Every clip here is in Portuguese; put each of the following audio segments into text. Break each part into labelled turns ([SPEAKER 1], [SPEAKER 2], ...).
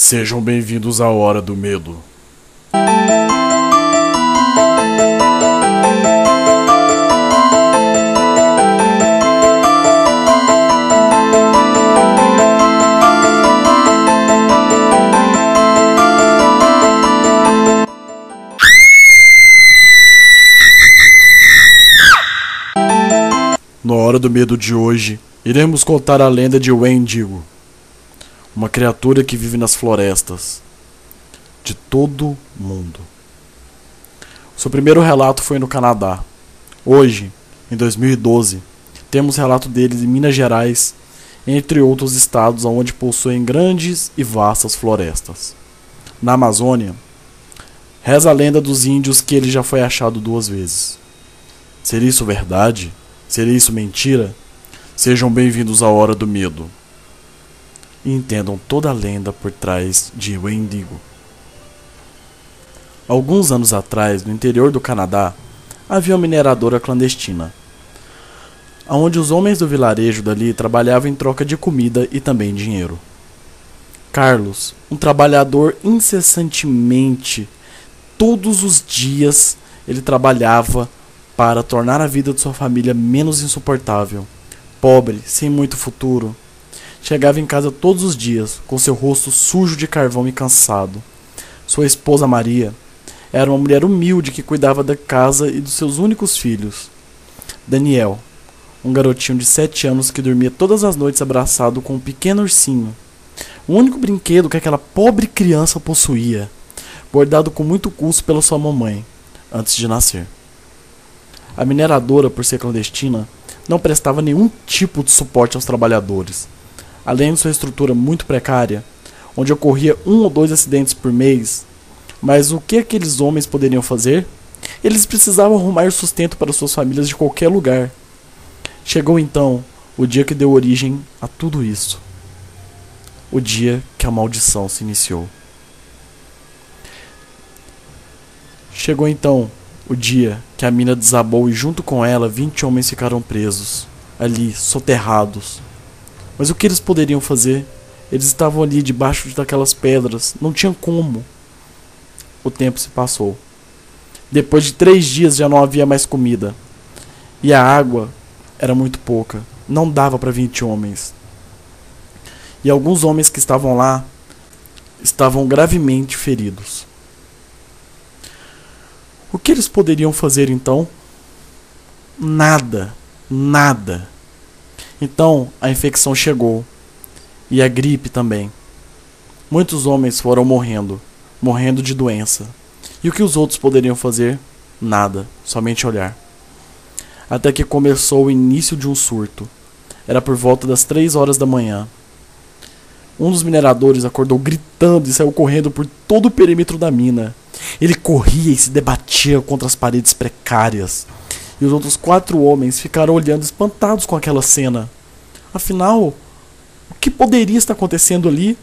[SPEAKER 1] Sejam bem-vindos à Hora do Medo. Na Hora do Medo de hoje, iremos contar a lenda de Wendigo uma criatura que vive nas florestas de todo mundo. Seu primeiro relato foi no Canadá. Hoje, em 2012, temos relato dele em Minas Gerais, entre outros estados onde possuem grandes e vastas florestas. Na Amazônia, reza a lenda dos índios que ele já foi achado duas vezes. Seria isso verdade? Seria isso mentira? Sejam bem-vindos à Hora do Medo e entendam toda a lenda por trás de Wendigo. Alguns anos atrás, no interior do Canadá, havia uma mineradora clandestina, onde os homens do vilarejo dali trabalhavam em troca de comida e também dinheiro. Carlos, um trabalhador incessantemente, todos os dias ele trabalhava para tornar a vida de sua família menos insuportável. Pobre, sem muito futuro, Chegava em casa todos os dias, com seu rosto sujo de carvão e cansado. Sua esposa Maria era uma mulher humilde que cuidava da casa e dos seus únicos filhos. Daniel, um garotinho de sete anos que dormia todas as noites abraçado com um pequeno ursinho. O único brinquedo que aquela pobre criança possuía, bordado com muito custo pela sua mamãe, antes de nascer. A mineradora, por ser clandestina, não prestava nenhum tipo de suporte aos trabalhadores além de sua estrutura muito precária, onde ocorria um ou dois acidentes por mês. Mas o que aqueles homens poderiam fazer? Eles precisavam arrumar sustento para suas famílias de qualquer lugar. Chegou então o dia que deu origem a tudo isso. O dia que a maldição se iniciou. Chegou então o dia que a mina desabou e junto com ela vinte homens ficaram presos, ali, soterrados, mas o que eles poderiam fazer? Eles estavam ali debaixo daquelas pedras, não tinham como. O tempo se passou. Depois de três dias já não havia mais comida. E a água era muito pouca. Não dava para 20 homens. E alguns homens que estavam lá estavam gravemente feridos. O que eles poderiam fazer então? Nada. Nada. Então a infecção chegou. E a gripe também. Muitos homens foram morrendo, morrendo de doença. E o que os outros poderiam fazer? Nada, somente olhar. Até que começou o início de um surto. Era por volta das três horas da manhã. Um dos mineradores acordou gritando e saiu correndo por todo o perímetro da mina. Ele corria e se debatia contra as paredes precárias e os outros quatro homens ficaram olhando espantados com aquela cena. Afinal, o que poderia estar acontecendo ali?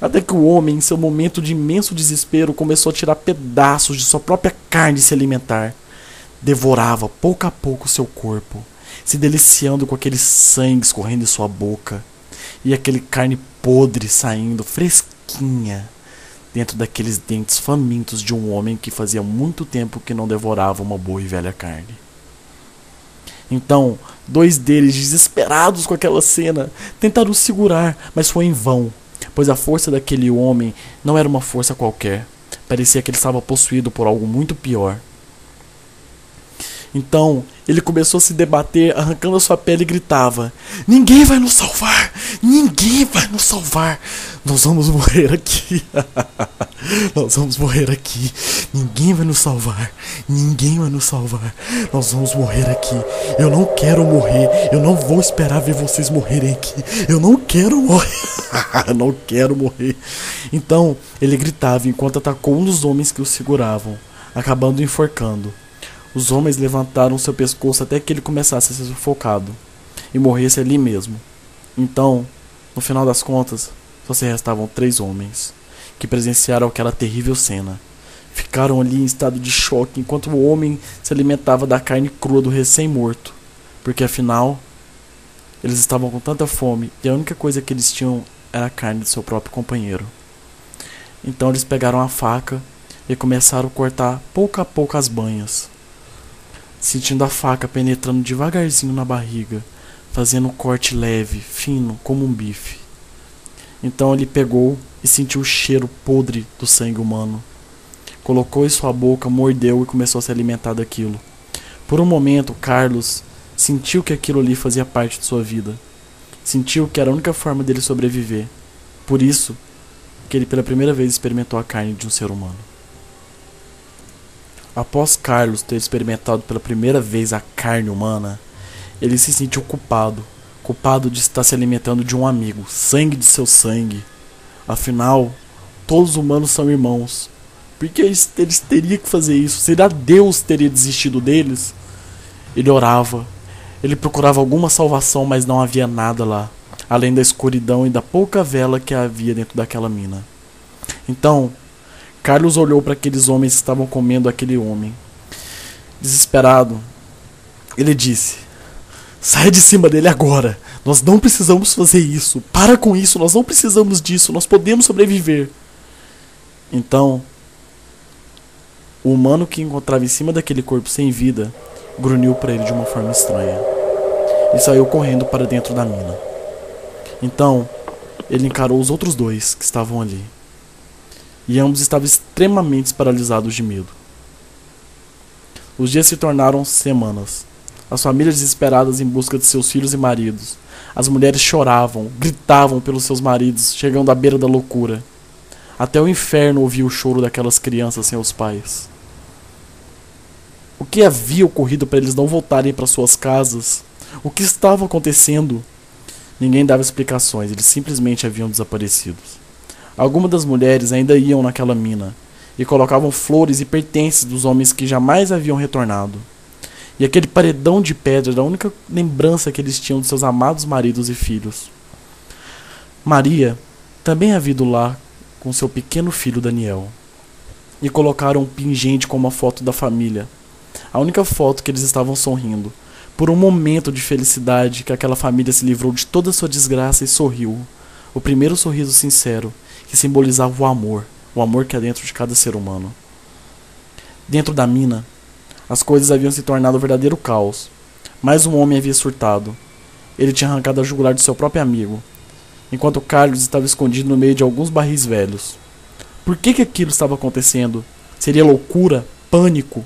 [SPEAKER 1] Até que o homem, em seu momento de imenso desespero, começou a tirar pedaços de sua própria carne e se alimentar. Devorava pouco a pouco seu corpo, se deliciando com aquele sangue escorrendo em sua boca e aquele carne podre saindo fresquinha dentro daqueles dentes famintos de um homem que fazia muito tempo que não devorava uma boa e velha carne. Então, dois deles, desesperados com aquela cena, tentaram segurar, mas foi em vão, pois a força daquele homem não era uma força qualquer. Parecia que ele estava possuído por algo muito pior. Então ele começou a se debater, arrancando a sua pele e gritava: Ninguém vai nos salvar! Ninguém vai nos salvar! Nós vamos morrer aqui! Nós vamos morrer aqui! Ninguém vai nos salvar! Ninguém vai nos salvar! Nós vamos morrer aqui! Eu não quero morrer! Eu não vou esperar ver vocês morrerem aqui! Eu não quero morrer! Não quero morrer! Então ele gritava enquanto atacou um dos homens que o seguravam, acabando enforcando. Os homens levantaram seu pescoço até que ele começasse a ser sufocado e morresse ali mesmo. Então, no final das contas, só se restavam três homens que presenciaram aquela terrível cena. Ficaram ali em estado de choque enquanto o homem se alimentava da carne crua do recém-morto, porque afinal eles estavam com tanta fome e a única coisa que eles tinham era a carne de seu próprio companheiro. Então eles pegaram a faca e começaram a cortar pouco a pouco as banhas, sentindo a faca penetrando devagarzinho na barriga, fazendo um corte leve, fino, como um bife. Então ele pegou e sentiu o cheiro podre do sangue humano. Colocou em sua boca, mordeu e começou a se alimentar daquilo. Por um momento, Carlos sentiu que aquilo ali fazia parte de sua vida. Sentiu que era a única forma dele sobreviver. Por isso, que ele pela primeira vez experimentou a carne de um ser humano. Após Carlos ter experimentado pela primeira vez a carne humana, ele se sentiu culpado, culpado de estar se alimentando de um amigo, sangue de seu sangue. Afinal, todos os humanos são irmãos. Por que eles, eles teriam que fazer isso? Será Deus teria desistido deles? Ele orava, ele procurava alguma salvação, mas não havia nada lá além da escuridão e da pouca vela que havia dentro daquela mina. Então, Carlos olhou para aqueles homens que estavam comendo aquele homem. Desesperado, ele disse: Sai de cima dele agora! Nós não precisamos fazer isso! Para com isso! Nós não precisamos disso! Nós podemos sobreviver! Então, o humano que encontrava em cima daquele corpo sem vida grunhiu para ele de uma forma estranha e saiu correndo para dentro da mina. Então, ele encarou os outros dois que estavam ali. E ambos estavam extremamente paralisados de medo. Os dias se tornaram semanas. As famílias desesperadas em busca de seus filhos e maridos. As mulheres choravam, gritavam pelos seus maridos, chegando à beira da loucura. Até o inferno ouvia o choro daquelas crianças sem os pais. O que havia ocorrido para eles não voltarem para suas casas? O que estava acontecendo? Ninguém dava explicações, eles simplesmente haviam desaparecido. Algumas das mulheres ainda iam naquela mina e colocavam flores e pertences dos homens que jamais haviam retornado. E aquele paredão de pedra era a única lembrança que eles tinham de seus amados maridos e filhos. Maria também havia ido lá com seu pequeno filho Daniel. E colocaram um pingente com uma foto da família. A única foto que eles estavam sorrindo por um momento de felicidade que aquela família se livrou de toda sua desgraça e sorriu. O primeiro sorriso sincero, que simbolizava o amor, o amor que há dentro de cada ser humano. Dentro da mina, as coisas haviam se tornado um verdadeiro caos. Mais um homem havia surtado. Ele tinha arrancado a jugular de seu próprio amigo, enquanto Carlos estava escondido no meio de alguns barris velhos. Por que, que aquilo estava acontecendo? Seria loucura? Pânico?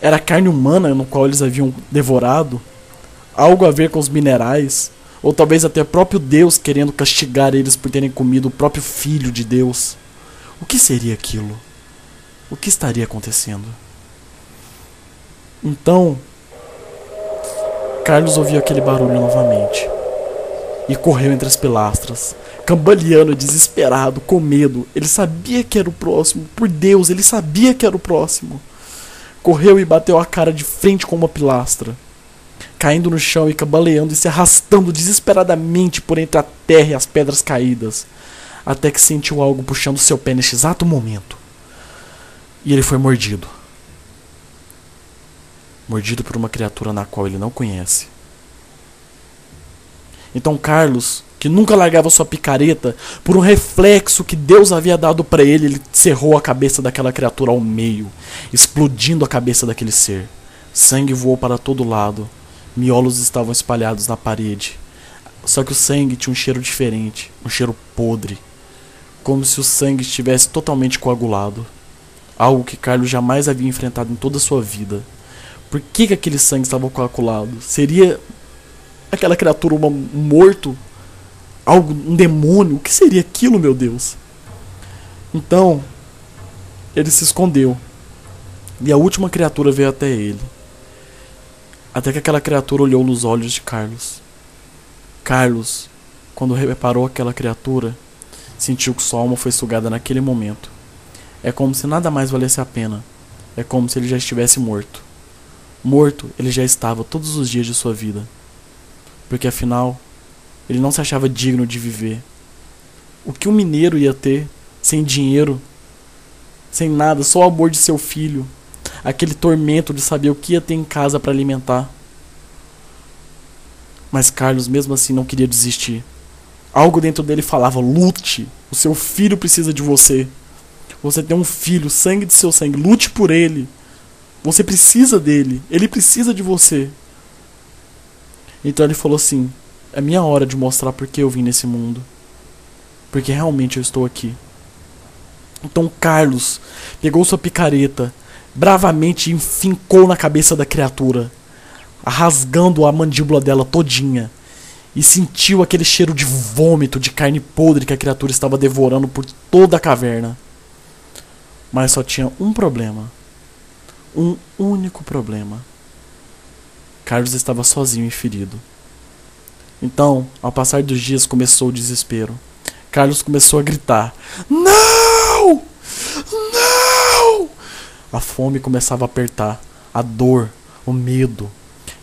[SPEAKER 1] Era carne humana no qual eles haviam devorado? Algo a ver com os minerais? Ou talvez até próprio Deus querendo castigar eles por terem comido o próprio filho de Deus? O que seria aquilo? O que estaria acontecendo? Então, Carlos ouviu aquele barulho novamente e correu entre as pilastras, cambaleando, desesperado, com medo. Ele sabia que era o próximo, por Deus, ele sabia que era o próximo correu e bateu a cara de frente com uma pilastra, caindo no chão e cambaleando e se arrastando desesperadamente por entre a terra e as pedras caídas, até que sentiu algo puxando seu pé neste exato momento. E ele foi mordido. Mordido por uma criatura na qual ele não conhece. Então Carlos que nunca largava sua picareta, por um reflexo que Deus havia dado para ele, ele cerrou a cabeça daquela criatura ao meio, explodindo a cabeça daquele ser. Sangue voou para todo lado, miolos estavam espalhados na parede. Só que o sangue tinha um cheiro diferente, um cheiro podre, como se o sangue estivesse totalmente coagulado. Algo que Carlos jamais havia enfrentado em toda a sua vida. Por que, que aquele sangue estava coagulado? Seria aquela criatura um morto algo, um demônio. O que seria aquilo, meu Deus? Então, ele se escondeu. E a última criatura veio até ele. Até que aquela criatura olhou nos olhos de Carlos. Carlos, quando reparou aquela criatura, sentiu que sua alma foi sugada naquele momento. É como se nada mais valesse a pena. É como se ele já estivesse morto. Morto, ele já estava todos os dias de sua vida. Porque afinal, ele não se achava digno de viver. O que um mineiro ia ter sem dinheiro, sem nada, só o amor de seu filho, aquele tormento de saber o que ia ter em casa para alimentar. Mas Carlos, mesmo assim, não queria desistir. Algo dentro dele falava: lute, o seu filho precisa de você. Você tem um filho, sangue de seu sangue, lute por ele. Você precisa dele, ele precisa de você. Então ele falou assim: é minha hora de mostrar por que eu vim nesse mundo. Porque realmente eu estou aqui. Então Carlos pegou sua picareta, bravamente enfincou na cabeça da criatura, rasgando a mandíbula dela todinha, e sentiu aquele cheiro de vômito, de carne podre que a criatura estava devorando por toda a caverna. Mas só tinha um problema. Um único problema. Carlos estava sozinho e ferido. Então, ao passar dos dias, começou o desespero. Carlos começou a gritar: Não! Não! A fome começava a apertar, a dor, o medo.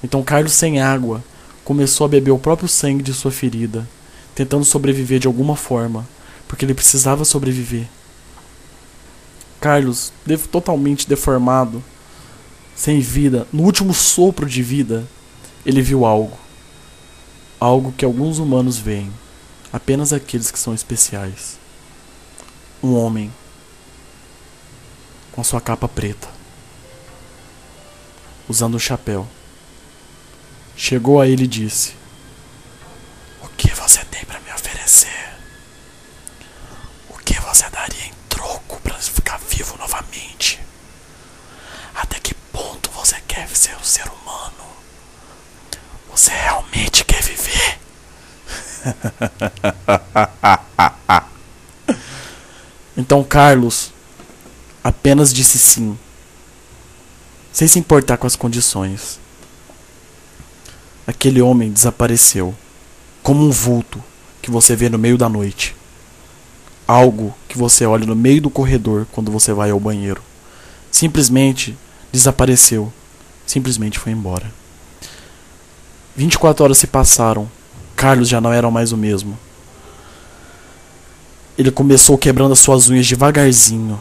[SPEAKER 1] Então, Carlos, sem água, começou a beber o próprio sangue de sua ferida, tentando sobreviver de alguma forma, porque ele precisava sobreviver. Carlos, totalmente deformado, sem vida, no último sopro de vida, ele viu algo. Algo que alguns humanos veem, apenas aqueles que são especiais. Um homem com sua capa preta, usando um chapéu. Chegou a ele e disse: O que você tem para me oferecer? O que você daria em troco para ficar vivo novamente? Até que ponto você quer ser um ser humano? Você realmente quer viver? então Carlos apenas disse sim, sem se importar com as condições. Aquele homem desapareceu, como um vulto que você vê no meio da noite. Algo que você olha no meio do corredor quando você vai ao banheiro. Simplesmente desapareceu. Simplesmente foi embora. 24 horas se passaram. Carlos já não era mais o mesmo. Ele começou quebrando as suas unhas devagarzinho,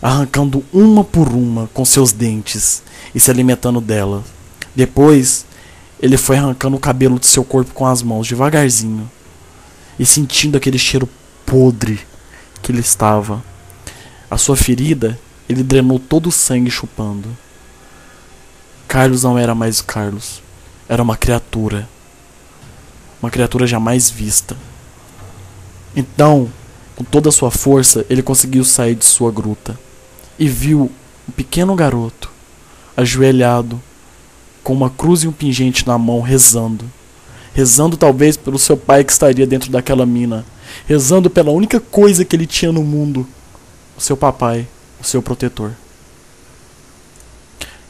[SPEAKER 1] arrancando uma por uma com seus dentes e se alimentando delas. Depois, ele foi arrancando o cabelo de seu corpo com as mãos devagarzinho e sentindo aquele cheiro podre que ele estava. A sua ferida, ele drenou todo o sangue chupando. Carlos não era mais Carlos, era uma criatura. Uma criatura jamais vista. Então, com toda a sua força, ele conseguiu sair de sua gruta e viu um pequeno garoto ajoelhado com uma cruz e um pingente na mão rezando. Rezando talvez pelo seu pai que estaria dentro daquela mina, rezando pela única coisa que ele tinha no mundo, o seu papai, o seu protetor.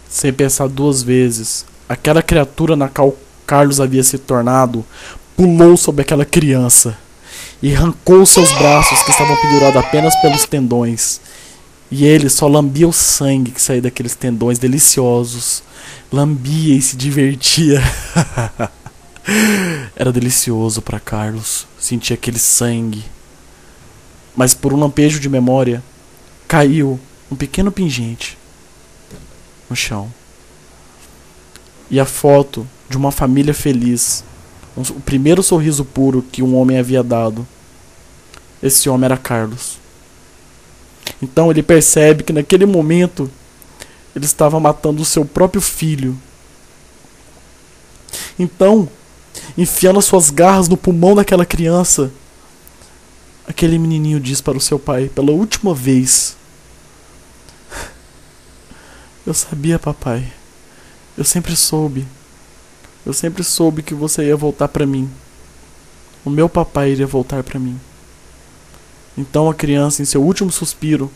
[SPEAKER 1] Sem pensar duas vezes, aquela criatura na qual Carlos havia se tornado pulou sobre aquela criança e arrancou seus braços que estavam pendurados apenas pelos tendões. E ele só lambia o sangue que saía daqueles tendões deliciosos. Lambia e se divertia. Era delicioso para Carlos sentir aquele sangue. Mas por um lampejo de memória, caiu um pequeno pingente no chão. E a foto de uma família feliz, o primeiro sorriso puro que um homem havia dado. Esse homem era Carlos. Então ele percebe que naquele momento ele estava matando o seu próprio filho. Então, enfiando as suas garras no pulmão daquela criança, aquele menininho diz para o seu pai pela última vez: Eu sabia, papai. Eu sempre soube. Eu sempre soube que você ia voltar para mim. O meu papai iria voltar para mim. Então a criança, em seu último suspiro,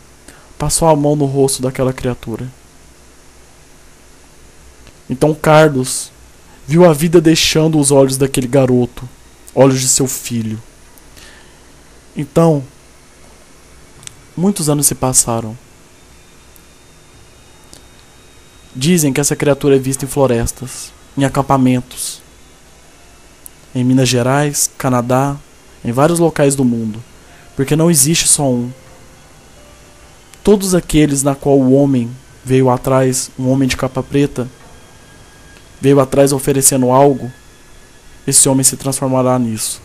[SPEAKER 1] passou a mão no rosto daquela criatura. Então Carlos viu a vida deixando os olhos daquele garoto, olhos de seu filho. Então, muitos anos se passaram. Dizem que essa criatura é vista em florestas, em acampamentos, em Minas Gerais, Canadá, em vários locais do mundo, porque não existe só um. Todos aqueles na qual o homem veio atrás, um homem de capa preta, veio atrás oferecendo algo, esse homem se transformará nisso.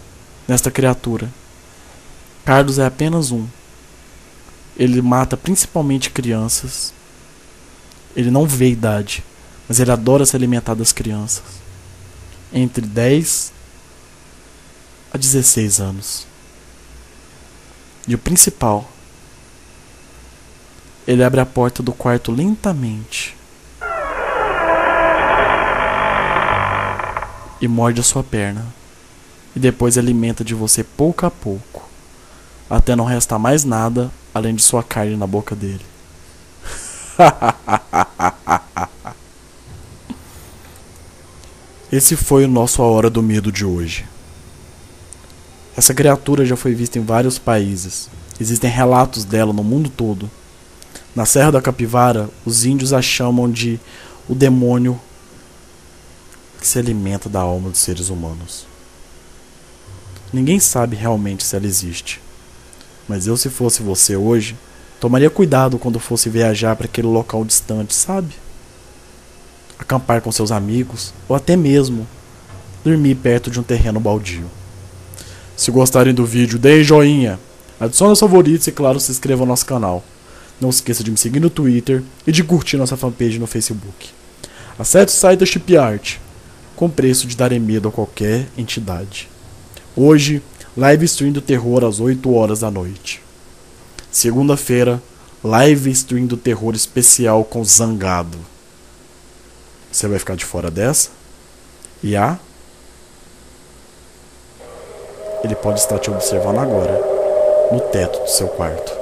[SPEAKER 1] nesta criatura. Carlos é apenas um. Ele mata principalmente crianças. Ele não vê idade, mas ele adora se alimentar das crianças. Entre 10 a 16 anos. E o principal, ele abre a porta do quarto lentamente e morde a sua perna, e depois alimenta de você pouco a pouco, até não restar mais nada além de sua carne na boca dele. Esse foi o nosso A Hora do Medo de hoje. Essa criatura já foi vista em vários países. Existem relatos dela no mundo todo. Na Serra da Capivara, os índios a chamam de o demônio que se alimenta da alma dos seres humanos. Ninguém sabe realmente se ela existe. Mas eu, se fosse você hoje, tomaria cuidado quando fosse viajar para aquele local distante, sabe? Acampar com seus amigos, ou até mesmo dormir perto de um terreno baldio. Se gostarem do vídeo, deem joinha, adicione aos favoritos e, claro, se inscreva no nosso canal. Não se esqueça de me seguir no Twitter e de curtir nossa fanpage no Facebook. Acesse o site da Chip Art com preço de dar medo a qualquer entidade. Hoje, live stream do terror às 8 horas da noite. Segunda-feira, live stream do terror especial com Zangado. Você vai ficar de fora dessa? E a? Ele pode estar te observando agora, no teto do seu quarto.